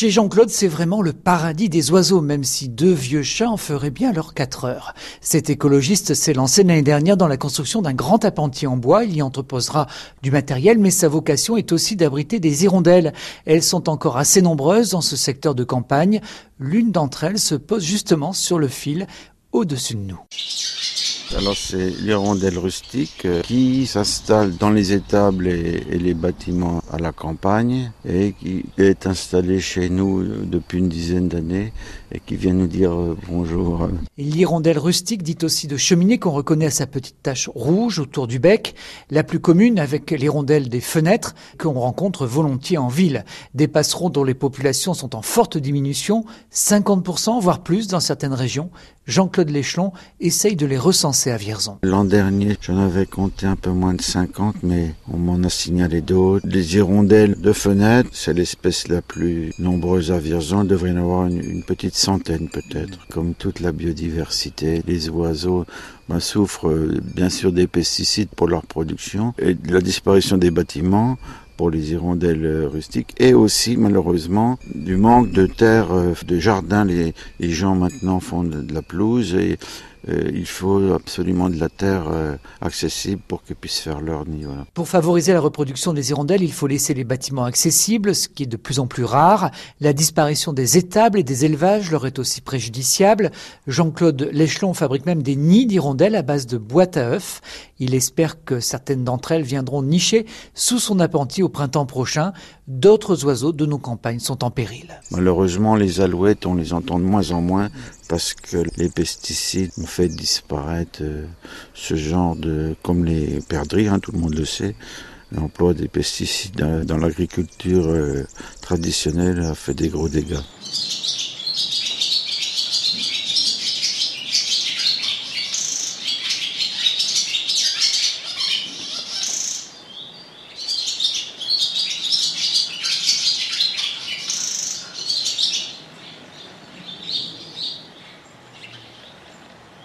Chez Jean-Claude, c'est vraiment le paradis des oiseaux, même si deux vieux chats en feraient bien leurs quatre heures. Cet écologiste s'est lancé l'année dernière dans la construction d'un grand appentis en bois. Il y entreposera du matériel, mais sa vocation est aussi d'abriter des hirondelles. Elles sont encore assez nombreuses dans ce secteur de campagne. L'une d'entre elles se pose justement sur le fil au-dessus de nous. Alors c'est l'hirondelle rustique euh, qui s'installe dans les étables et, les bâtiments à la campagne et qui est installée chez nous depuis une dizaine d'années et qui vient nous dire euh, bonjour. L'hirondelle rustique dit aussi de cheminée qu'on reconnaît à sa petite tache rouge autour du bec, la plus commune avec l'hirondelle des fenêtres qu'on rencontre volontiers en ville. Des passerons dont les populations sont en forte diminution, 50% voire plus dans certaines régions. Jean-Claude Léchelon essaye de les recenser L'an dernier, j'en avais compté un peu moins de 50, mais on m'en a signalé d'autres. Les hirondelles de fenêtre, c'est l'espèce la plus nombreuse à Vierzon. Il devrait y en avoir une, petite centaine peut-être. Comme toute la biodiversité, les oiseaux ben, souffrent euh, bien sûr des pesticides pour leur production et de la disparition des bâtiments pour les hirondelles euh, rustiques et aussi malheureusement du manque de terre, euh, de jardin. Les, les gens maintenant font de, de la pelouse et euh, il faut absolument de la terre euh, accessible pour qu'ils puissent faire leur nid. Pour favoriser la reproduction des hirondelles, il faut laisser les bâtiments accessibles, ce qui est de plus en plus rare. La disparition des étables et des élevages leur est aussi préjudiciable. Jean-Claude Léchelon fabrique même des nids d'hirondelles à base de boîtes à œufs. Il espère que certaines d'entre elles viendront nicher sous son appentis au printemps prochain. D'autres oiseaux de nos campagnes sont en péril. Malheureusement, les alouettes, on les entend de moins en moins parce que les pesticides fait disparaître euh, ce genre de, comme les perdrix, hein, tout le monde le sait, l'emploi des pesticides dans, l'agriculture euh, traditionnelle a fait des gros dégâts.